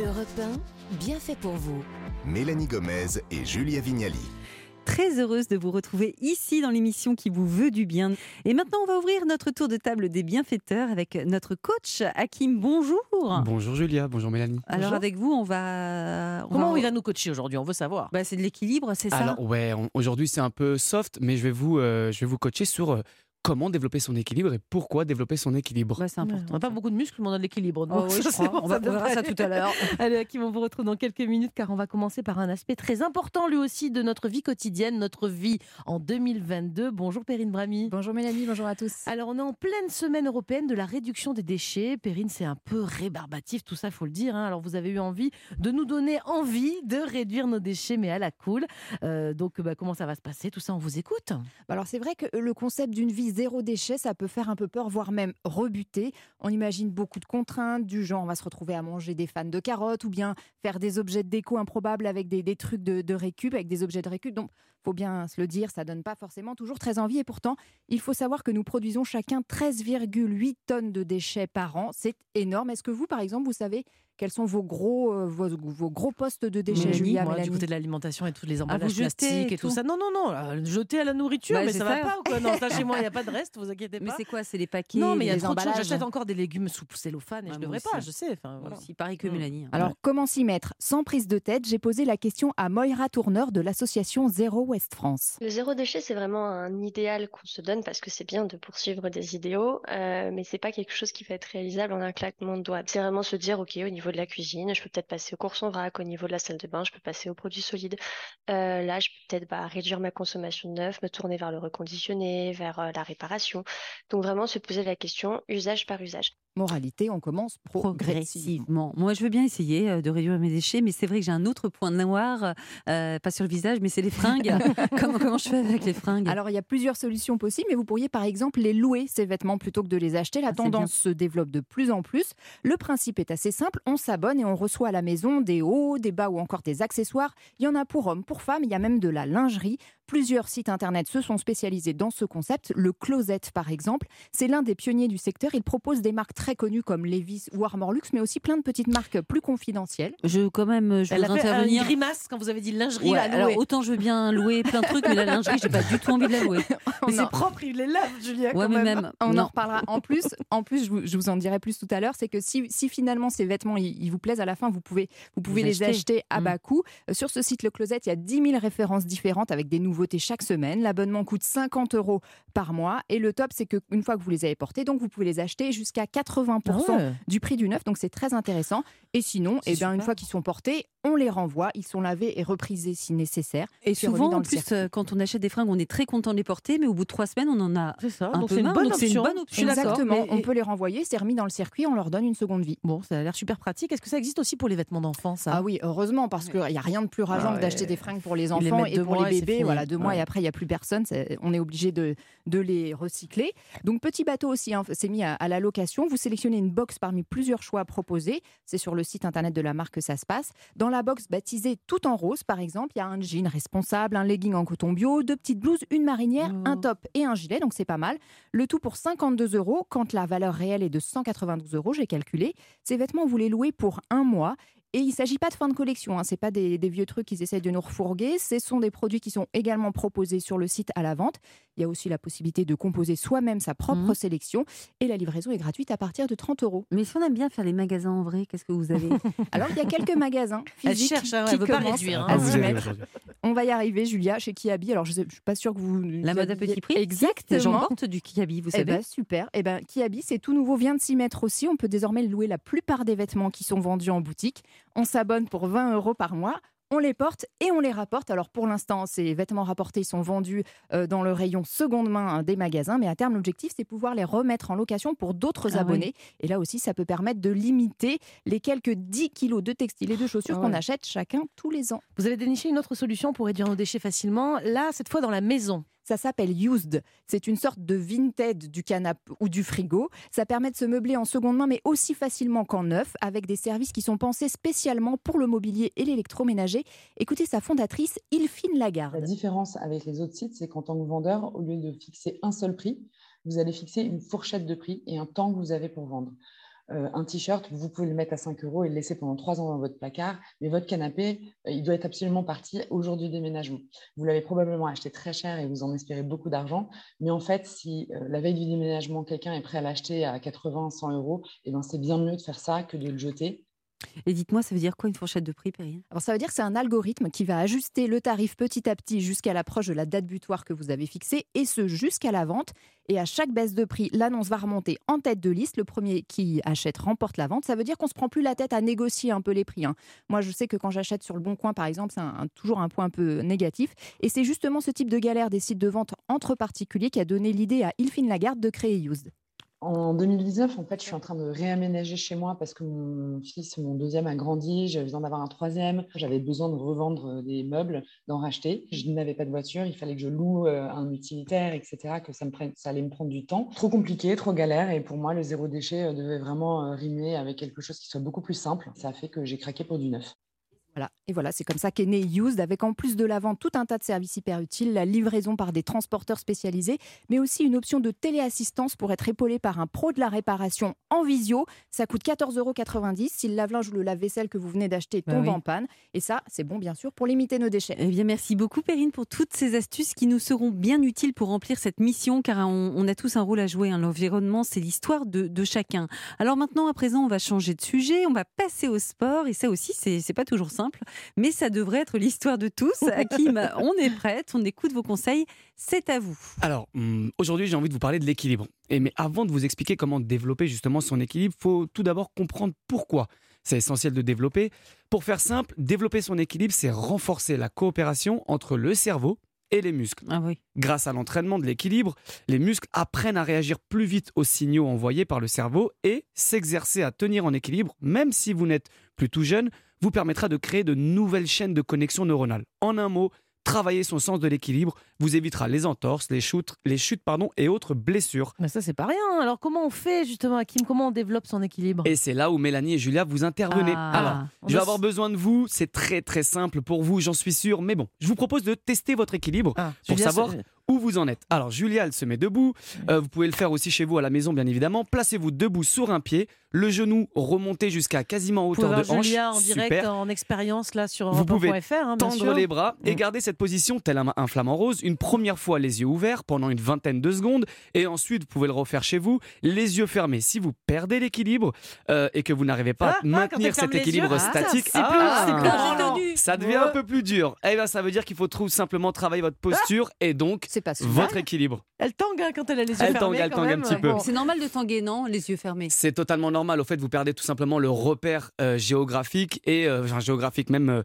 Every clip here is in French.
Europe 1, bien fait pour vous. Mélanie Gomez et Julia Vignali. Très heureuse de vous retrouver ici dans l'émission qui vous veut du bien. Et maintenant, on va ouvrir notre tour de table des bienfaiteurs avec notre coach Hakim. Bonjour. Bonjour Julia, bonjour Mélanie. Alors Bonjour. avec vous, on va. on Comment va- il va nous coacher aujourd'hui? On veut savoir. Bah, C'est de l'équilibre, c'est ça? Alors ouais, on- aujourd'hui c'est un peu soft, mais je vais vous, euh, je vais vous coacher sur euh, comment développer son équilibre et pourquoi développer son équilibre. Ouais, c'est important. on n'a pas beaucoup de muscles, mais on a de l'équilibre. Oh donc oui, On va verra ça tout à l'heure. Allez, Hakim, on vous retrouve dans quelques minutes car on va commencer par un aspect très important lui aussi de notre vie quotidienne, notre vie en 2022. Bonjour Perrine Brami. Bonjour Mélanie, bonjour à tous. Alors on est en pleine semaine européenne de la réduction des déchets. Perrine, c'est un peu rébarbatif tout ça, faut le dire. hein. Alors vous avez eu envie de nous donner envie de réduire nos déchets, mais à la cool. Euh, donc bah, comment ça va se passer Tout ça, on vous écoute. Bah Alors c'est vrai que le concept d'une vie zéro déchet, ça peut faire un peu peur, voire même rebuter. On imagine beaucoup de contraintes, du genre on va se retrouver à manger des fans de carottes ou bien faire des objets de déco improbables avec des, des trucs de, de récup, avec des objets de récup. Donc faut bien se le dire, ça donne pas forcément toujours très envie. Et pourtant, il faut savoir que nous produisons chacun 13,8 tonnes de déchets par an. C'est énorme. Est-ce que vous, par exemple, vous savez quels sont vos gros, euh, vos, vos gros postes de déchets, Mélanie, Julia, moi, du côté de l'alimentation et tous les emballages plastiques et tout tout. ça. Non, non, non, euh, jeter à la nourriture, Bah, mais c'est ça va ça. pas ou quoi? Non, ça chez moi, il n'y a pas de reste, vous inquiétez Mais pas. c'est quoi? C'est les paquets Non, mais il y a trop de choses. emballages J'achète encore des légumes sous cellophane et je moi devrais aussi. pas, je sais. Enfin, voilà. aussi, pareil que Mm. Mélanie. hein. Alors, comment s'y mettre? Sans prise de tête, j'ai posé la question à Moira Tourneur de l'association Zéro Le zéro déchet, c'est vraiment un idéal qu'on se donne parce que c'est bien de poursuivre des idéaux, euh, mais c'est pas quelque chose qui va être réalisable en un claquement de doigts. C'est vraiment se dire, ok, au niveau de la cuisine, je peux peut-être passer aux courses en vrac, au niveau de la salle de bain, je peux passer aux produits solides. Euh, là, je peux peut-être bah, réduire ma consommation de neuf, me tourner vers le reconditionné, vers euh, la réparation. Donc vraiment se poser la question usage par usage. Moralité, on commence progressivement. progressivement. Moi, je veux bien essayer euh, de réduire mes déchets, mais c'est vrai que j'ai un autre point noir, euh, pas sur le visage, mais c'est les fringues. comment, comment je fais avec les fringues? Alors, il y a plusieurs solutions possibles, mais vous pourriez par exemple les louer, ces vêtements, plutôt que de les acheter. La Ah, tendance se développe de plus en plus. Le principe est assez simple, on s'abonne et on reçoit à la maison des hauts, des bas ou encore des accessoires. Il y en a pour hommes, pour femmes, il y a même de la lingerie. Plusieurs sites internet se sont spécialisés dans ce concept. Le Closet, par exemple, c'est l'un des pionniers du secteur. Il propose des marques très connues comme Levi's ou Armor Luxe, mais aussi plein de petites marques plus confidentielles. Je quand même, je Elle veux a fait une intervenir. grimace quand vous avez dit lingerie Ouais, à louer. alors autant je veux bien louer plein de trucs, mais la lingerie, j'ai pas du tout envie de la louer. mais On en- c'est propre, il les lave, Julia. Ouais, quand mais même. même. On en non. reparlera. En plus, en plus je, vous, je vous en dirai plus tout à l'heure, c'est que si, si finalement ces vêtements ils, ils vous plaisent à la fin, vous pouvez, vous pouvez Les les acheter. acheter à Mm. bas coût. Euh, Sur ce site Le Closet, il y a 10 000 références différentes avec des nouveautés chaque semaine. L'abonnement coûte 50 euros par mois. Et le top, c'est qu'une fois que vous les avez portés, donc vous pouvez les acheter jusqu'à 80% Ah ouais. du prix du neuf. Donc c'est très intéressant. Et sinon, eh bien, une fois qu'ils sont portés, on les renvoie. Ils sont lavés et reprisés si nécessaire. Et souvent, dans en plus, circuit. quand on achète des fringues, on est très content de les porter, mais au bout de trois semaines, on en a. C'est ça, Un donc peu c'est une marre, bonne donc c'est une option. bonne Je suis d'accord, Exactement. mais- On peut les renvoyer, c'est remis dans le circuit, on leur donne une seconde vie. Bon, ça a l'air super pratique. Est-ce que ça existe aussi pour les vêtements d'enfants, ça? Ah oui, heureusement, parce qu'il n'y a rien de plus rageant Ah que d'acheter des fringues pour les enfants et pour les bébés. Voilà, deux mois Ouais. et après, il n'y a plus personne. On est obligé de, de les recycler. Donc, petit bateau aussi, hein, c'est mis à, à la location. Vous sélectionnez une box parmi plusieurs choix proposés. C'est sur le site internet de la marque que ça se passe. Dans la box baptisée Tout en rose, par exemple, il y a un jean responsable, un legging en coton bio, deux petites blouses, une marinière, Oh. un top et un gilet. Donc, c'est pas mal. Le tout pour 52 euros, quand la valeur réelle est de 192 euros, j'ai calculé. Ces vêtements, vous les louez pour un mois. Et il ne s'agit pas de fin de collection, hein. ce n'est pas des, des vieux trucs qu'ils essayent de nous refourguer, ce sont des produits qui sont également proposés sur le site à la vente. Il y a aussi la possibilité de composer soi-même sa propre Mhm. sélection et la livraison est gratuite à partir de 30 euros. Mais si on aime bien faire les magasins en vrai, qu'est-ce que vous avez Alors il y a quelques magasins Elle physiques cherche, hein, qui elle veut pas commencent réduire, hein. à Ah, s'y mettre. aujourd'hui. On va y arriver, Julia, chez Kiabi. Alors je ne suis pas sûre que vous... La mode à petit prix Exactement. J'en porte du kiabi, vous Eh savez. ben, super. Eh ben, Kiabi, c'est tout nouveau, vient de s'y mettre aussi. On peut désormais louer la plupart des vêtements qui sont vendus en boutique. On s'abonne pour 20 euros par mois. On les porte et on les rapporte. Alors pour l'instant, ces vêtements rapportés sont vendus euh, dans le rayon seconde main hein, des magasins, mais à terme, l'objectif, c'est pouvoir les remettre en location pour d'autres Ah abonnés. Et là aussi, ça peut permettre de limiter les quelques 10 kilos de textiles et de chaussures Ah qu'on achète chacun tous les ans. Vous avez déniché une autre solution pour réduire nos déchets facilement. Là, cette fois dans la maison. Ça s'appelle Used. C'est une sorte de Vinted du canapé ou du frigo. Ça permet de se meubler en seconde main, mais aussi facilement qu'en neuf, avec des services qui sont pensés spécialement pour le mobilier et l'électroménager. Écoutez sa fondatrice, Ilfine La Lagarde. différence avec les autres sites, c'est qu'en tant que vendeur, au lieu de fixer un seul prix, vous allez fixer une fourchette de prix et un temps que vous avez pour vendre. Euh, un t-shirt, vous pouvez le mettre à 5 euros et le laisser pendant 3 ans dans votre placard, mais votre canapé, euh, il doit être absolument parti au jour du déménagement. Vous l'avez probablement acheté très cher et vous en espérez beaucoup d'argent, mais en fait, si euh, la veille du déménagement, quelqu'un est prêt à l'acheter à 80, 100 euros, eh ben, c'est bien mieux de faire ça que de le jeter. Et dites-moi, ça veut dire quoi une fourchette de prix, Perrine? Alors ça veut dire que c'est un algorithme qui va ajuster le tarif petit à petit jusqu'à l'approche de la date butoir que vous avez fixée, et ce jusqu'à la vente. Et à chaque baisse de prix, l'annonce va remonter en tête de liste. Le premier qui achète remporte la vente. Ça veut dire qu'on se prend plus la tête à négocier un peu les prix. hein. Moi, je sais que quand j'achète sur le Bon Coin, par exemple, c'est toujours un point un peu négatif. Et c'est justement ce type de galère des sites de vente entre particuliers qui a donné l'idée à Ilfine Lagarde de créer Used. En 2019, en fait, je suis en train de réaménager chez moi parce que mon fils, mon deuxième, a grandi. J'avais besoin d'avoir un troisième. J'avais besoin de revendre euh, des meubles, d'en racheter. Je n'avais pas de voiture. Il fallait que je loue euh, un utilitaire, etc. Que ça, me prenne, ça allait me prendre du temps. Trop compliqué, trop galère. Et pour moi, le zéro déchet euh, devait vraiment rimer avec quelque chose qui soit beaucoup plus simple. Ça a fait que j'ai craqué pour du neuf. Voilà. Et voilà, c'est comme ça qu'est né Used, avec en plus de la vente tout un tas de services hyper utiles, la livraison par des transporteurs spécialisés, mais aussi une option de téléassistance pour être épaulé par un pro de la réparation en visio. Ça coûte 14,90 euros si le lave-linge ou le lave-vaisselle que vous venez d'acheter Bah tombe oui. en panne. Et ça, c'est bon, bien sûr, pour limiter nos déchets. Eh bien, merci beaucoup, Perrine, pour toutes ces astuces qui nous seront bien utiles pour remplir cette mission, car on, on a tous un rôle à jouer. hein. L'environnement, c'est l'histoire de, de chacun. Alors maintenant, à présent, on va changer de sujet, on va passer au sport, et ça aussi, c'est pas toujours simple, mais ça devrait être l'histoire de tous. Hakim, on est prête, on écoute vos conseils, c'est à vous. Alors, hum, aujourd'hui, j'ai envie de vous parler de l'équilibre. Et mais avant de vous expliquer comment développer justement son équilibre, faut tout d'abord comprendre pourquoi. C'est essentiel de développer. Pour faire simple, développer son équilibre, c'est renforcer la coopération entre le cerveau et les muscles. Ah oui. Grâce à l'entraînement de l'équilibre, les muscles apprennent à réagir plus vite aux signaux envoyés par le cerveau et s'exercer à tenir en équilibre, même si vous n'êtes plus tout jeune, vous permettra de créer de nouvelles chaînes de connexion neuronale. En un mot, travailler son sens de l'équilibre vous évitera les entorses, les chutes, les chutes pardon, et autres blessures. Mais ça, c'est pas rien. Alors, comment on fait, justement, Hakim? Comment on développe son équilibre? Et c'est là où Mélanie et Julia vous intervenez. Ah. Alors, je vais avoir besoin de vous, c'est très très simple pour vous, j'en suis sûr, mais bon, je vous propose de tester votre équilibre Ah, pour Julia, savoir où vous en êtes. Alors Julia, elle se met debout. Euh, vous pouvez le faire aussi chez vous à la maison, bien évidemment. Placez-vous debout sur un pied, le genou remonté jusqu'à quasiment hauteur de hanche. Julia en direct, en expérience, là, sur Vous pouvez 1.fr, hein, Tendre les bras et Mm. garder cette position tel un, un flamant rose une première fois les yeux ouverts pendant une vingtaine de secondes et ensuite vous pouvez le refaire chez vous les yeux fermés. Si vous perdez l'équilibre euh, et que vous n'arrivez pas Ah, à ah, quand maintenir cet équilibre yeux, ah, statique, plus- ah, plus Ah, ça devient un peu plus dur. Eh bien, ça veut dire qu'il faut tout simplement travailler votre posture et donc votre équilibre. Elle tangue hein, quand elle a les yeux Elle fermés. tangue, elle tangue un petit peu. Bon. C'est normal de tanguer, non Les yeux fermés? C'est totalement normal. Au fait, vous perdez tout simplement le repère euh, géographique et euh, enfin, géographique même euh,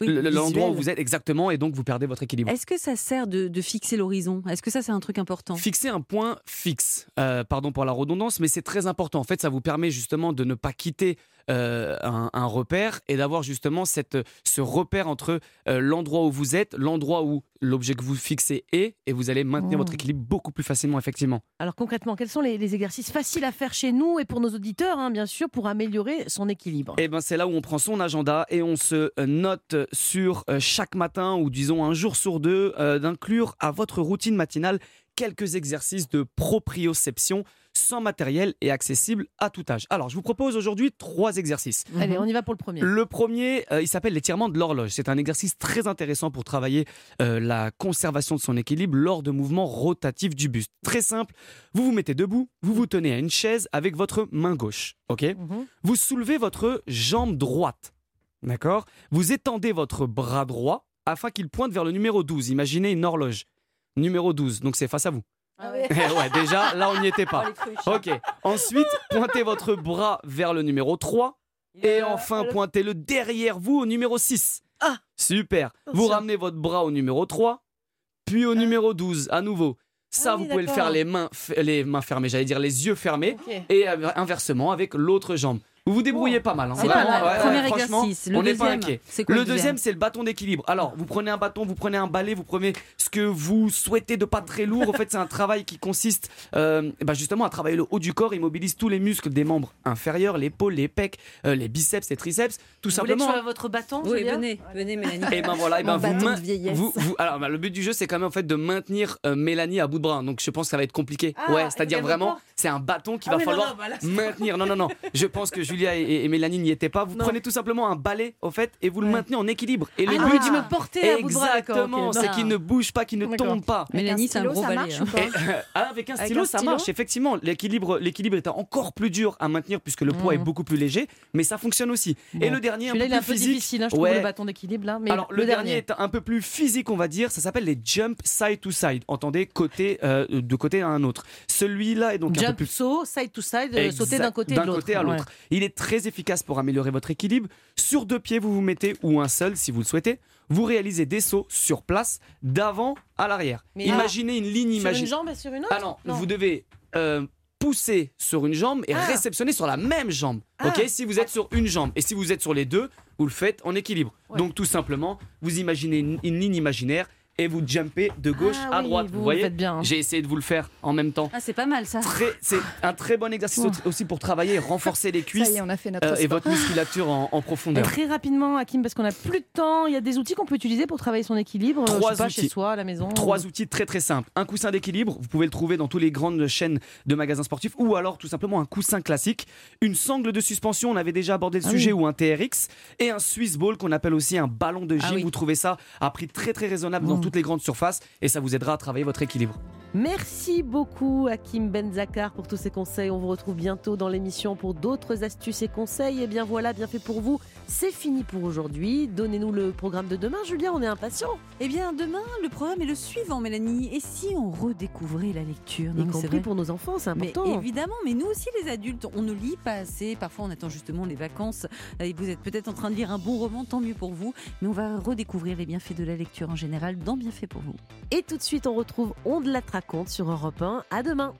Oui, l'endroit où vous êtes exactement et donc vous perdez votre équilibre. Est-ce que ça sert de, de fixer l'horizon? Est-ce que ça, c'est un truc important? Fixer un point fixe, Euh, pardon pour la redondance, mais c'est très important. En fait, ça vous permet justement de ne pas quitter euh, un, un repère et d'avoir justement cette, ce repère entre euh, l'endroit où vous êtes, l'endroit où l'objet que vous fixez est, et vous allez maintenir votre équilibre beaucoup plus facilement, effectivement. Alors concrètement, quels sont les, les exercices faciles à faire chez nous et pour nos auditeurs, hein, bien sûr, pour améliorer son équilibre? Et ben c'est là où on prend son agenda et on se euh, note sur euh, chaque matin ou disons un jour sur deux d'inclure à votre routine matinale quelques exercices de proprioception sans matériel et accessibles à tout âge. Alors je vous propose aujourd'hui trois exercices. Allez, on y va pour le premier. Le premier, euh, il s'appelle l'étirement de l'horloge. C'est un exercice très intéressant pour travailler euh, la conservation de son équilibre lors de mouvements rotatifs du buste. Très simple, vous vous mettez debout, vous vous tenez à une chaise avec votre main gauche. Ok? Mhm. vous soulevez votre jambe droite. D'accord? Vous étendez votre bras droit afin qu'il pointe vers le numéro 12. Imaginez une horloge. Numéro 12, donc c'est face à vous. Ah ouais. Eh ouais, déjà, là, on n'y était pas. Oh. Ok. Ensuite, pointez votre bras vers le numéro 3. Et enfin, pointez-le derrière vous au numéro 6. Ah. Super. Vous Attention. ramenez votre bras au numéro 3, puis au numéro 12 à nouveau. Ça, Ah oui, vous pouvez le faire les mains, les mains fermées, j'allais dire les yeux fermés et euh, inversement avec l'autre jambe. Vous vous débrouillez pas mal. hein. C'est pas mal. ouais, ouais, Premier franchement, exercice. Le on n'est pas deuxième, inquiet. quoi le deuxième, c'est le bâton d'équilibre. Alors, vous prenez un bâton, vous prenez un balai, vous prenez ce que vous souhaitez de pas très lourd. En fait, c'est un travail qui consiste euh, bah, justement à travailler le haut du corps. Il mobilise tous les muscles des membres inférieurs, l'épaule, les pecs, euh, les biceps, les triceps, tout Vous voulez que je simplement. votre bâton Oui, venez, venez Mélanie. Et ben voilà, et ben Mon vous, bâton main- de vieillesse. vous- vous- alors bah, le but du jeu c'est quand même en fait de maintenir euh, Mélanie à bout de bras. Donc je pense que ça va être compliqué. Ah, ouais, c'est-à-dire veut vraiment c'est un bâton qui Ah va non, falloir non, bah là, maintenir. Non non non, je pense que Julia et, et Mélanie n'y étaient pas. Vous Non. prenez tout simplement un balai au fait et vous le Ouais. maintenez en équilibre. Et le Ah, but tu me porter à exactement, c'est qu'il ne bouge pas, qu'il ne tombe pas. Mélanie, c'est un gros balai. marche hein. euh, avec un Avec stylo, un ça stylo marche. Effectivement, l'équilibre, l'équilibre est encore plus dur à maintenir puisque le poids est Mhm. beaucoup plus léger, mais ça fonctionne aussi. Et le dernier, un Celui-là, peu il est un plus peu physique. difficile, hein, je trouve, le bâton d'équilibre là. Mais Alors le, dernier est un peu plus physique, on va dire. Ça s'appelle les jump side to side. Entendez, côté euh, de côté à un autre. Celui-là est donc un peu Jump plus saut, side to side, euh, sauter d'un côté D'un à l'autre. Il est très efficace pour améliorer votre équilibre. Sur deux pieds, vous vous mettez, ou un seul si vous le souhaitez. Vous réalisez des sauts sur place, d'avant à l'arrière. Imaginez une ligne Ouais. Sur une imaginaire. jambe et sur une autre Ah non, Non. vous devez euh, pousser sur une jambe et Ah. réceptionner sur la même jambe. Ah. Ok, si vous êtes sur une jambe et si vous êtes sur les deux, vous le faites en équilibre. Ouais. Donc tout simplement, vous imaginez une, une ligne imaginaire et vous jumpez de gauche Ah à oui, droite. vous voyez faites bien. J'ai essayé de vous le faire en même temps. Ah, c'est pas mal ça. C'est un très bon exercice aussi pour travailler, renforcer les Ça cuisses y est, on a fait notre euh, et votre musculature en, en Et profondeur. très rapidement, Hakim, parce qu'on n'a plus de temps, il y a des outils qu'on peut utiliser pour travailler son équilibre. euh, Trois je sais pas, outils. chez soi, à la maison. Trois outils très très simples. Un coussin d'équilibre, vous pouvez le trouver dans toutes les grandes chaînes de magasins sportifs, ou alors tout simplement un coussin classique. Une sangle de suspension, on avait déjà abordé le Ah sujet, oui. ou un TRX. Et un Swiss Ball qu'on appelle aussi un ballon de gym. Ah oui. Vous trouvez ça à prix très très raisonnable dans Mm. Toutes les grandes surfaces et ça vous aidera à travailler votre équilibre. Merci beaucoup, Hakim Benzakar, pour tous ces conseils. On vous retrouve bientôt dans l'émission pour d'autres astuces et conseils. Et bien voilà, bien fait pour vous. C'est fini pour aujourd'hui. Donnez-nous le programme de demain, Julien, on est impatients. Eh bien, demain, le programme est le suivant, Mélanie. Et si on redécouvrait la lecture? Y Non, c'est compris pour nos enfants, c'est Mais important. évidemment, mais nous aussi les adultes, on ne lit pas assez. Parfois, on attend justement les vacances et vous êtes peut-être en train de lire un bon roman, tant mieux pour vous. Mais on va redécouvrir les bienfaits de la lecture en général dans Bienfaits pour vous. Et tout de suite, on retrouve On de la raconte sur Europe 1. À demain.